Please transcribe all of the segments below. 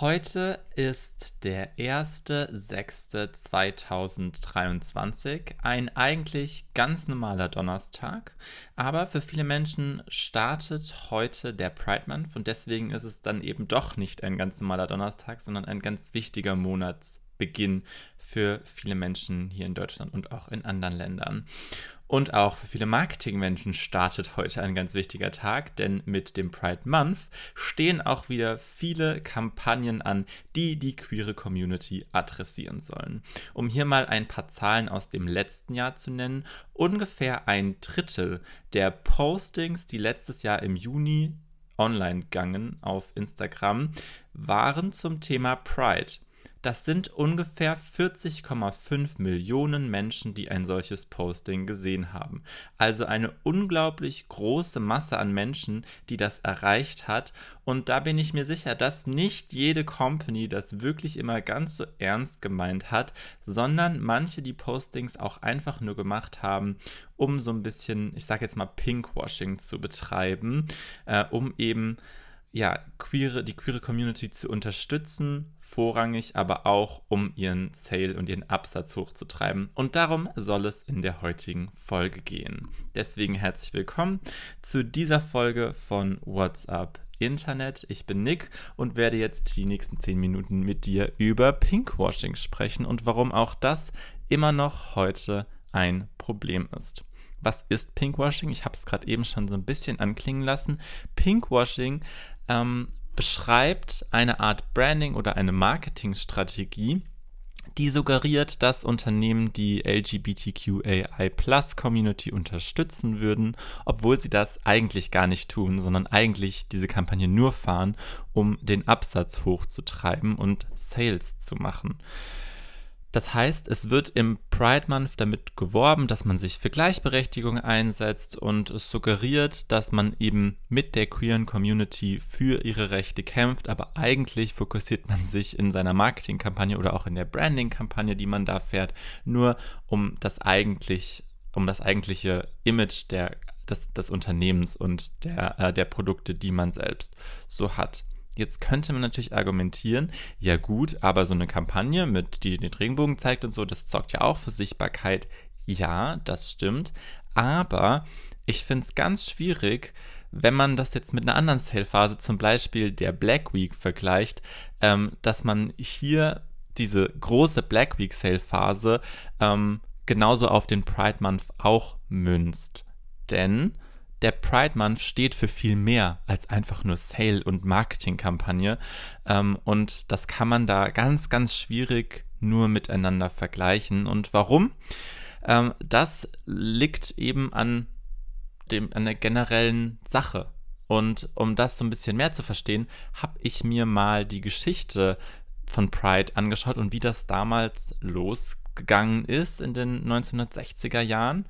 Heute ist der 1.6.2023, ein eigentlich ganz normaler Donnerstag, aber für viele Menschen startet heute der Pride Month und deswegen ist es dann eben doch nicht ein ganz normaler Donnerstag, sondern ein ganz wichtiger Monatsbeginn für viele Menschen hier in Deutschland und auch in anderen Ländern. Und auch für viele Marketingmenschen startet heute ein ganz wichtiger Tag, denn mit dem Pride Month stehen auch wieder viele Kampagnen an, die die queere Community adressieren sollen. Um hier mal ein paar Zahlen aus dem letzten Jahr zu nennen, ungefähr ein Drittel der Postings, die letztes Jahr im Juni online gangen auf Instagram, waren zum Thema Pride. Das sind ungefähr 40,5 Millionen Menschen, die ein solches Posting gesehen haben. Also eine unglaublich große Masse an Menschen, die das erreicht hat. Und da bin ich mir sicher, dass nicht jede Company das wirklich immer ganz so ernst gemeint hat, sondern manche die Postings auch einfach nur gemacht haben, um so ein bisschen, ich sage jetzt mal, Pinkwashing zu betreiben, äh, um eben ja, queere, die queere Community zu unterstützen, vorrangig aber auch, um ihren Sale und ihren Absatz hochzutreiben. Und darum soll es in der heutigen Folge gehen. Deswegen herzlich willkommen zu dieser Folge von What's Up Internet. Ich bin Nick und werde jetzt die nächsten 10 Minuten mit dir über Pinkwashing sprechen und warum auch das immer noch heute ein Problem ist. Was ist Pinkwashing? Ich habe es gerade eben schon so ein bisschen anklingen lassen. Pinkwashing ähm, beschreibt eine Art Branding oder eine Marketingstrategie, die suggeriert, dass Unternehmen die LGBTQAI-Plus-Community unterstützen würden, obwohl sie das eigentlich gar nicht tun, sondern eigentlich diese Kampagne nur fahren, um den Absatz hochzutreiben und Sales zu machen. Das heißt, es wird im Pride Month damit geworben, dass man sich für Gleichberechtigung einsetzt und es suggeriert, dass man eben mit der queeren Community für ihre Rechte kämpft, aber eigentlich fokussiert man sich in seiner Marketingkampagne oder auch in der Branding-Kampagne, die man da fährt, nur um das eigentlich, um das eigentliche Image der, des, des Unternehmens und der, äh, der Produkte, die man selbst so hat. Jetzt könnte man natürlich argumentieren, ja gut, aber so eine Kampagne mit, die den Regenbogen zeigt und so, das sorgt ja auch für Sichtbarkeit. Ja, das stimmt. Aber ich finde es ganz schwierig, wenn man das jetzt mit einer anderen Sale-Phase, zum Beispiel der Black Week, vergleicht, ähm, dass man hier diese große Black Week Sale-Phase ähm, genauso auf den Pride Month auch münzt. Denn der Pride Month steht für viel mehr als einfach nur Sale- und Marketingkampagne. Ähm, und das kann man da ganz, ganz schwierig nur miteinander vergleichen. Und warum? Ähm, das liegt eben an, dem, an der generellen Sache. Und um das so ein bisschen mehr zu verstehen, habe ich mir mal die Geschichte von Pride angeschaut und wie das damals losgegangen ist in den 1960er Jahren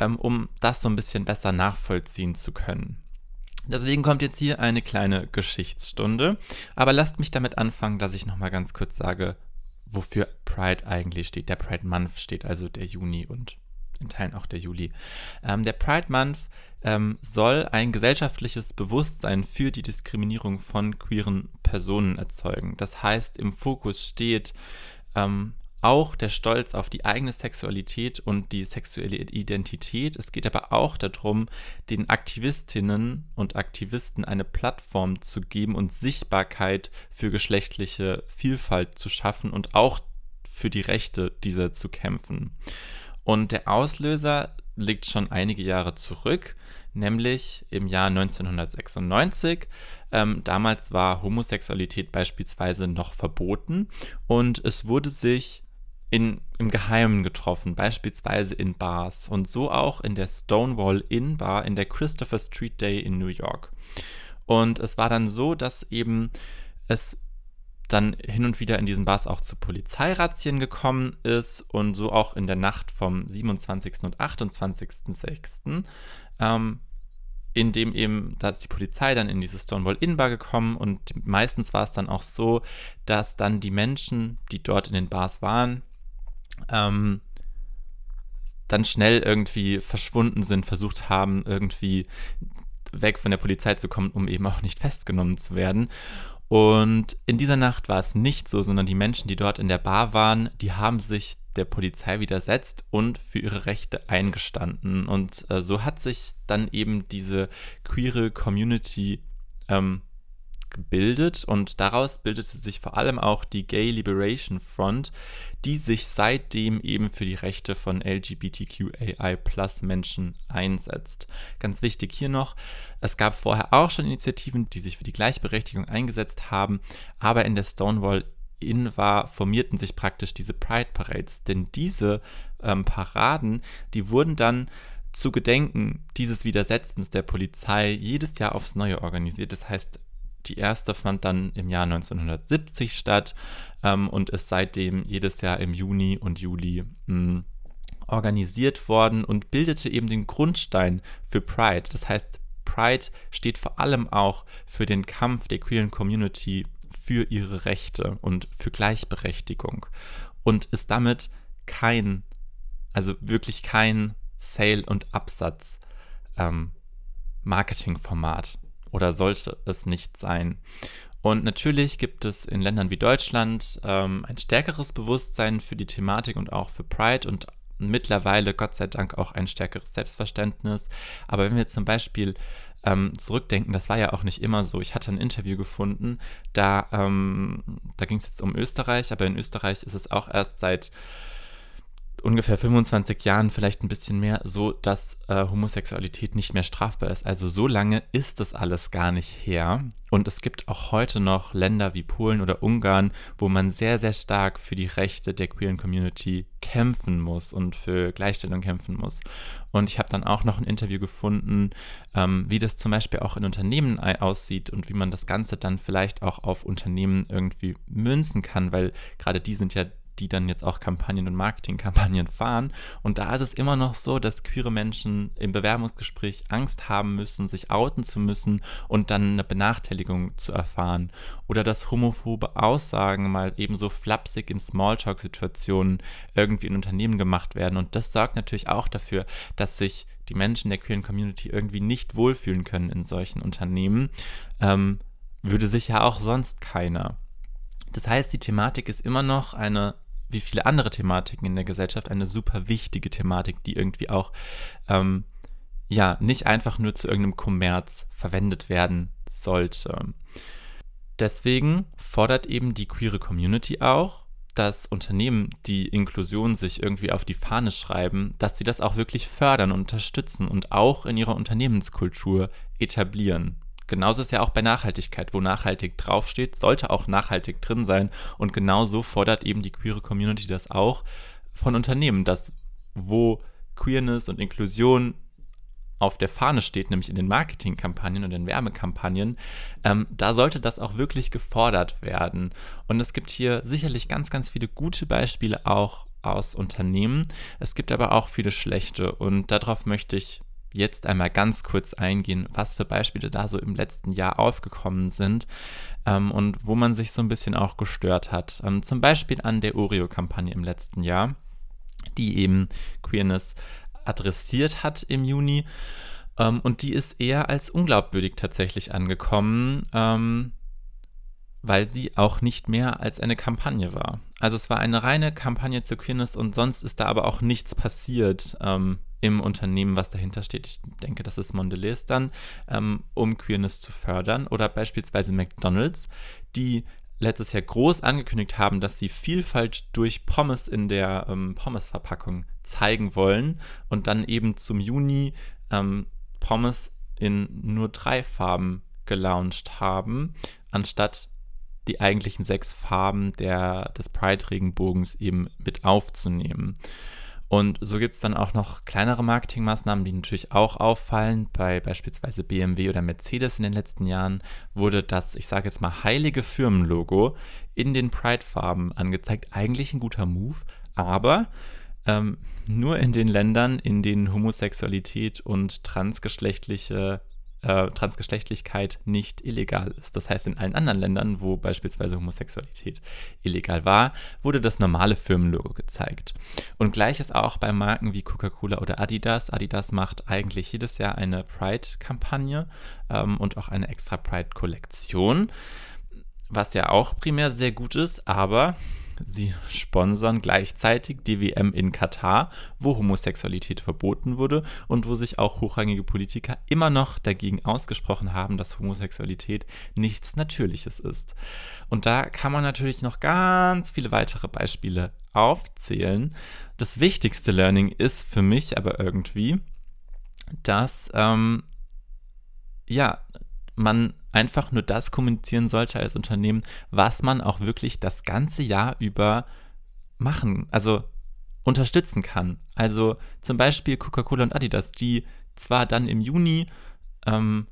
ähm, um das so ein bisschen besser nachvollziehen zu können. Deswegen kommt jetzt hier eine kleine Geschichtsstunde. Aber lasst mich damit anfangen, dass ich nochmal ganz kurz sage, wofür Pride eigentlich steht. Der Pride Month steht also der Juni und in Teilen auch der Juli. Ähm, der Pride Month ähm, soll ein gesellschaftliches Bewusstsein für die Diskriminierung von queeren Personen erzeugen. Das heißt, im Fokus steht ähm, auch der Stolz auf die eigene Sexualität und die sexuelle Identität. Es geht aber auch darum, den Aktivistinnen und Aktivisten eine Plattform zu geben und Sichtbarkeit für geschlechtliche Vielfalt zu schaffen und auch für die Rechte dieser zu kämpfen. Und der Auslöser liegt schon einige Jahre zurück, nämlich im Jahr 1996. Ähm, damals war Homosexualität beispielsweise noch verboten und es wurde sich in, im Geheimen getroffen, beispielsweise in Bars und so auch in der Stonewall Inn Bar in der Christopher Street Day in New York. Und es war dann so, dass eben es dann hin und wieder in diesen Bars auch zu Polizeirazzien gekommen ist und so auch in der Nacht vom 27. und 28.06. Ähm, in dem eben, da ist die Polizei dann in diese Stonewall Inn Bar gekommen und meistens war es dann auch so, dass dann die Menschen, die dort in den Bars waren, ähm, dann schnell irgendwie verschwunden sind, versucht haben, irgendwie weg von der Polizei zu kommen, um eben auch nicht festgenommen zu werden. Und in dieser Nacht war es nicht so, sondern die Menschen, die dort in der Bar waren, die haben sich der Polizei widersetzt und für ihre Rechte eingestanden. Und äh, so hat sich dann eben diese queere Community ähm, gebildet und daraus bildete sich vor allem auch die Gay Liberation Front, die sich seitdem eben für die Rechte von LGBTQAI Menschen einsetzt. Ganz wichtig hier noch, es gab vorher auch schon Initiativen, die sich für die Gleichberechtigung eingesetzt haben, aber in der Stonewall in war, formierten sich praktisch diese Pride Parades, denn diese ähm, Paraden, die wurden dann zu Gedenken dieses Widersetzens der Polizei jedes Jahr aufs Neue organisiert. Das heißt, die erste fand dann im Jahr 1970 statt ähm, und ist seitdem jedes Jahr im Juni und Juli mh, hm, organisiert worden und bildete eben den Grundstein für Pride. Das heißt, Pride steht vor allem auch für den Kampf der queeren Community für ihre Rechte und für Gleichberechtigung und ist damit kein, also wirklich kein Sale- und Absatz ähm, oder sollte es nicht sein. Und natürlich gibt es in Ländern wie Deutschland ähm, ein stärkeres Bewusstsein für die Thematik und auch für Pride und mittlerweile, Gott sei Dank, auch ein stärkeres Selbstverständnis. Aber wenn wir zum Beispiel ähm, zurückdenken, das war ja auch nicht immer so. Ich hatte ein Interview gefunden, da, ähm, da ging es jetzt um Österreich, aber in Österreich ist es auch erst seit ungefähr 25 Jahren, vielleicht ein bisschen mehr, so, dass äh, Homosexualität nicht mehr strafbar ist. Also so lange ist das alles gar nicht her. Und es gibt auch heute noch Länder wie Polen oder Ungarn, wo man sehr, sehr stark für die Rechte der queeren Community kämpfen muss und für Gleichstellung kämpfen muss. Und ich habe dann auch noch ein Interview gefunden, ähm, wie das zum Beispiel auch in Unternehmen aussieht und wie man das Ganze dann vielleicht auch auf Unternehmen irgendwie münzen kann, weil gerade die sind ja die dann jetzt auch Kampagnen und Marketingkampagnen fahren. Und da ist es immer noch so, dass queere Menschen im Bewerbungsgespräch Angst haben müssen, sich outen zu müssen und dann eine Benachteiligung zu erfahren. Oder dass homophobe Aussagen mal ebenso flapsig in Smalltalk-Situationen irgendwie in Unternehmen gemacht werden. Und das sorgt natürlich auch dafür, dass sich die Menschen der queeren Community irgendwie nicht wohlfühlen können in solchen Unternehmen. Ähm, würde sich ja auch sonst keiner. Das heißt, die Thematik ist immer noch eine wie viele andere Thematiken in der Gesellschaft eine super wichtige Thematik, die irgendwie auch ähm, ja nicht einfach nur zu irgendeinem Kommerz verwendet werden sollte. Deswegen fordert eben die queere Community auch, dass Unternehmen, die Inklusion sich irgendwie auf die Fahne schreiben, dass sie das auch wirklich fördern und unterstützen und auch in ihrer Unternehmenskultur etablieren. Genauso ist ja auch bei Nachhaltigkeit, wo nachhaltig draufsteht, sollte auch nachhaltig drin sein. Und genauso fordert eben die queere Community das auch von Unternehmen, dass wo Queerness und Inklusion auf der Fahne steht, nämlich in den Marketingkampagnen und den Werbekampagnen, ähm, da sollte das auch wirklich gefordert werden. Und es gibt hier sicherlich ganz, ganz viele gute Beispiele auch aus Unternehmen. Es gibt aber auch viele schlechte und darauf möchte ich jetzt einmal ganz kurz eingehen, was für Beispiele da so im letzten Jahr aufgekommen sind ähm, und wo man sich so ein bisschen auch gestört hat. Ähm, zum Beispiel an der Oreo-Kampagne im letzten Jahr, die eben Queerness adressiert hat im Juni. Ähm, und die ist eher als unglaubwürdig tatsächlich angekommen, ähm, weil sie auch nicht mehr als eine Kampagne war. Also es war eine reine Kampagne zur Queerness und sonst ist da aber auch nichts passiert ähm, im Unternehmen, was dahinter steht. Ich denke, das ist Mondelez dann, ähm, um Queerness zu fördern. Oder beispielsweise McDonald's, die letztes Jahr groß angekündigt haben, dass sie Vielfalt durch Pommes in der ähm, Pommes-Verpackung zeigen wollen und dann eben zum Juni ähm, Pommes in nur drei Farben gelauncht haben, anstatt die eigentlichen sechs Farben der, des Pride-Regenbogens eben mit aufzunehmen. Und so gibt es dann auch noch kleinere Marketingmaßnahmen, die natürlich auch auffallen. Bei beispielsweise BMW oder Mercedes in den letzten Jahren wurde das, ich sage jetzt mal, heilige Firmenlogo in den Pride-Farben angezeigt. Eigentlich ein guter Move, aber ähm, nur in den Ländern, in denen Homosexualität und transgeschlechtliche äh, Transgeschlechtlichkeit nicht illegal ist. Das heißt, in allen anderen Ländern, wo beispielsweise Homosexualität illegal war, wurde das normale Firmenlogo gezeigt. Und gleiches auch bei Marken wie Coca-Cola oder Adidas. Adidas macht eigentlich jedes Jahr eine Pride-Kampagne ähm, und auch eine extra Pride-Kollektion. was ja auch primär sehr gut ist, aber sie sponsern gleichzeitig die WM in Katar, wo Homosexualität verboten wurde und wo sich auch hochrangige Politiker immer noch dagegen ausgesprochen haben, dass Homosexualität nichts Natürliches ist. Und da kann man natürlich noch ganz viele weitere Beispiele aufzählen. Das wichtigste Learning ist für mich aber irgendwie, dass ähm, ja, man einfach nur das kommunizieren sollte als Unternehmen, was man auch wirklich das ganze Jahr über machen, also unterstützen kann. Also zum Beispiel Coca-Cola und Adidas, die zwar dann im Juni ähm,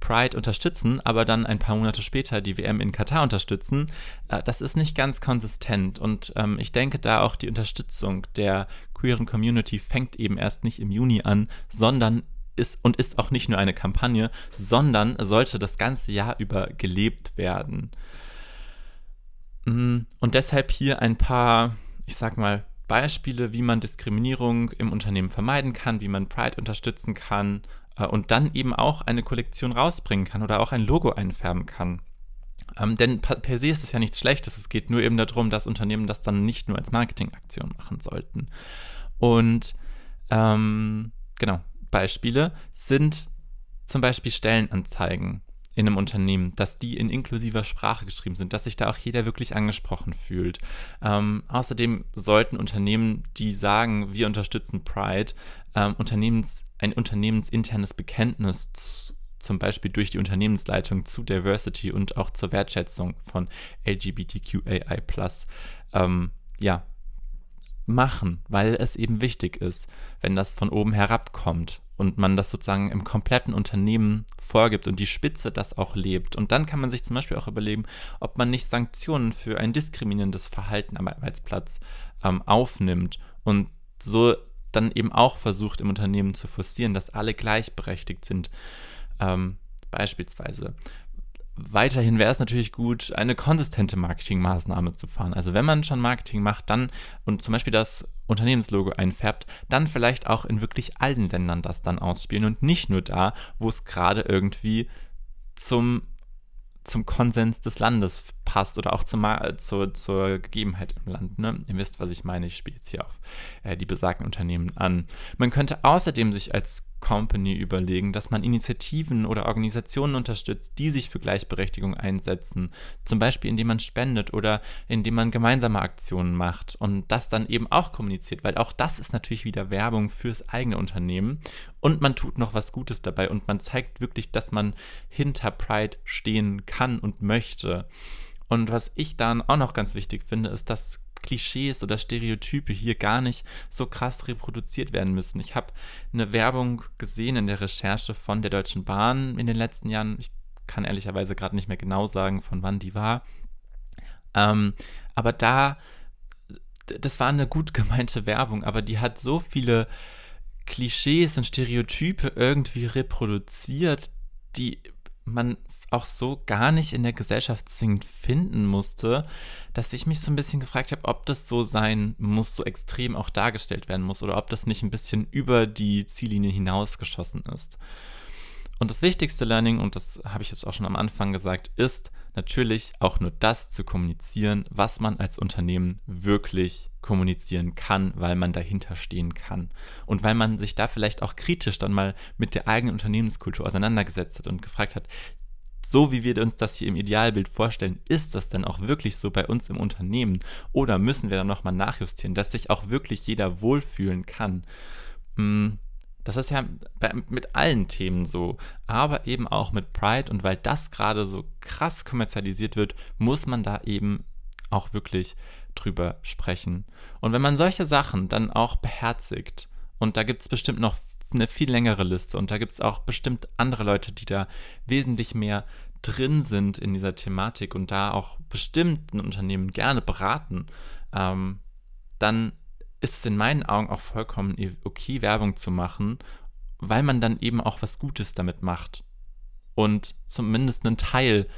Pride unterstützen, aber dann ein paar Monate später die WM in Katar unterstützen, äh, das ist nicht ganz konsistent. Und ähm, ich denke da auch die Unterstützung der queeren Community fängt eben erst nicht im Juni an, sondern ist und ist auch nicht nur eine Kampagne, sondern sollte das ganze Jahr über gelebt werden. Mm, und deshalb hier ein paar, ich sag mal, Beispiele, wie man Diskriminierung im Unternehmen vermeiden kann, wie man Pride unterstützen kann äh, und dann eben auch eine Kollektion rausbringen kann oder auch ein Logo einfärben kann. Ähm, denn per, se ist das ja nichts Schlechtes. Es geht nur eben darum, dass Unternehmen das dann nicht nur als Marketingaktion machen sollten. Und ähm, genau, Beispiele sind zum Beispiel Stellenanzeigen in einem Unternehmen, dass die in inklusiver Sprache geschrieben sind, dass sich da auch jeder wirklich angesprochen fühlt. Ähm, außerdem sollten Unternehmen, die sagen, wir unterstützen Pride, ähm, Unternehmens, ein unternehmensinternes Bekenntnis zu, zum Beispiel durch die Unternehmensleitung zu Diversity und auch zur Wertschätzung von LGBTQAI+, ähm, ja, machen, weil es eben wichtig ist, wenn das von oben herabkommt und man das sozusagen im kompletten Unternehmen vorgibt und die Spitze das auch lebt. Und dann kann man sich zum Beispiel auch überlegen, ob man nicht Sanktionen für ein diskriminierendes Verhalten am Arbeitsplatz ähm, aufnimmt und so dann eben auch versucht im Unternehmen zu forcieren, dass alle gleichberechtigt sind. Ähm, beispielsweise weiterhin wäre es natürlich gut, eine konsistente Marketingmaßnahme zu fahren. Also wenn man schon Marketing macht, dann und zum Beispiel das Unternehmenslogo einfärbt, dann vielleicht auch in wirklich allen Ländern das dann ausspielen und nicht nur da, wo es gerade irgendwie zum zum Konsens des Landes passt oder auch zum, zur, zur Gegebenheit im Land. Ne? Ihr wisst, was ich meine. Ich spiele jetzt hier auf äh, die besagten Unternehmen an. Man könnte außerdem sich als Company überlegen, dass man Initiativen oder Organisationen unterstützt, die sich für Gleichberechtigung einsetzen. Zum Beispiel, indem man spendet oder indem man gemeinsame Aktionen macht und das dann eben auch kommuniziert, weil auch das ist natürlich wieder Werbung fürs eigene Unternehmen und man tut noch was Gutes dabei und man zeigt wirklich, dass man hinter Pride stehen kann und möchte. Und was ich dann auch noch ganz wichtig finde, ist, dass Klischees oder Stereotype hier gar nicht so krass reproduziert werden müssen. Ich habe eine Werbung gesehen in der Recherche von der Deutschen Bahn in den letzten Jahren. Ich kann ehrlicherweise gerade nicht mehr genau sagen, von wann die war. Ähm, aber da, das war eine gut gemeinte Werbung, aber die hat so viele Klischees und Stereotype irgendwie reproduziert, die man auch so gar nicht in der Gesellschaft zwingend finden musste, dass ich mich so ein bisschen gefragt habe, ob das so sein muss, so extrem auch dargestellt werden muss oder ob das nicht ein bisschen über die Ziellinie hinausgeschossen ist. Und das wichtigste Learning, und das habe ich jetzt auch schon am Anfang gesagt, ist natürlich auch nur das zu kommunizieren, was man als Unternehmen wirklich kommunizieren kann, weil man dahinter stehen kann. Und weil man sich da vielleicht auch kritisch dann mal mit der eigenen Unternehmenskultur auseinandergesetzt hat und gefragt hat, so wie wir uns das hier im Idealbild vorstellen, ist das denn auch wirklich so bei uns im Unternehmen? Oder müssen wir dann nochmal nachjustieren, dass sich auch wirklich jeder wohlfühlen kann? Hm, das ist ja bei, mit allen Themen so, aber eben auch mit Pride. Und weil das gerade so krass kommerzialisiert wird, muss man da eben auch wirklich drüber sprechen. Und wenn man solche Sachen dann auch beherzigt, und da gibt es bestimmt noch eine viel längere Liste und da gibt es auch bestimmt andere Leute, die da wesentlich mehr drin sind in dieser Thematik und da auch bestimmten Unternehmen gerne beraten, ähm, dann ist es in meinen Augen auch vollkommen okay, Werbung zu machen, weil man dann eben auch was Gutes damit macht und zumindest einen Teil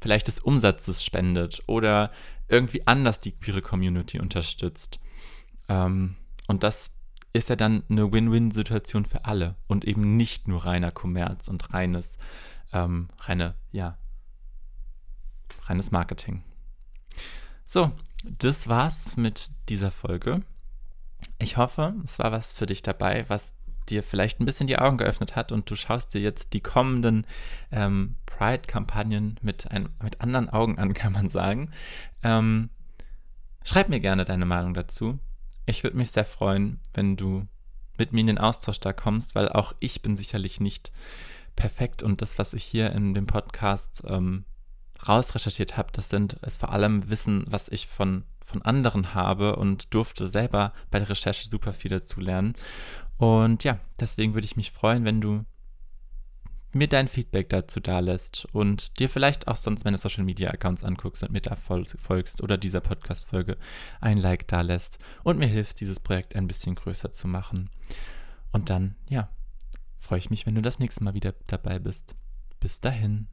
vielleicht des Umsatzes spendet oder irgendwie anders die queere Community unterstützt. Ähm, und das ist ja dann eine Win-Win-Situation für alle und eben nicht nur reiner Kommerz und reines, ähm, reine, ja, reines Marketing. So, das war's mit dieser Folge. Ich hoffe, es war was für dich dabei, was dir vielleicht ein bisschen die Augen geöffnet hat und du schaust dir jetzt die kommenden ähm, Pride-Kampagnen mit, mit anderen Augen an, kann man sagen. Ähm, schreib mir gerne deine Meinung dazu. Ich würde mich sehr freuen, wenn du mit mir in den Austausch da kommst, weil auch ich bin sicherlich nicht perfekt und das, was ich hier in dem Podcast ähm, rausrecherchiert habe, das sind es vor allem Wissen, was ich von, von anderen habe und durfte selber bei der Recherche super viel dazu lernen. Und ja, deswegen würde ich mich freuen, wenn du mir dein Feedback dazu da lässt und dir vielleicht auch sonst meine Social Media Accounts anguckst und mir da folgst oder dieser Podcast Folge ein Like da lässt und mir hilfst, dieses Projekt ein bisschen größer zu machen. Und dann, ja, freue ich mich, wenn du das nächste Mal wieder dabei bist. Bis dahin.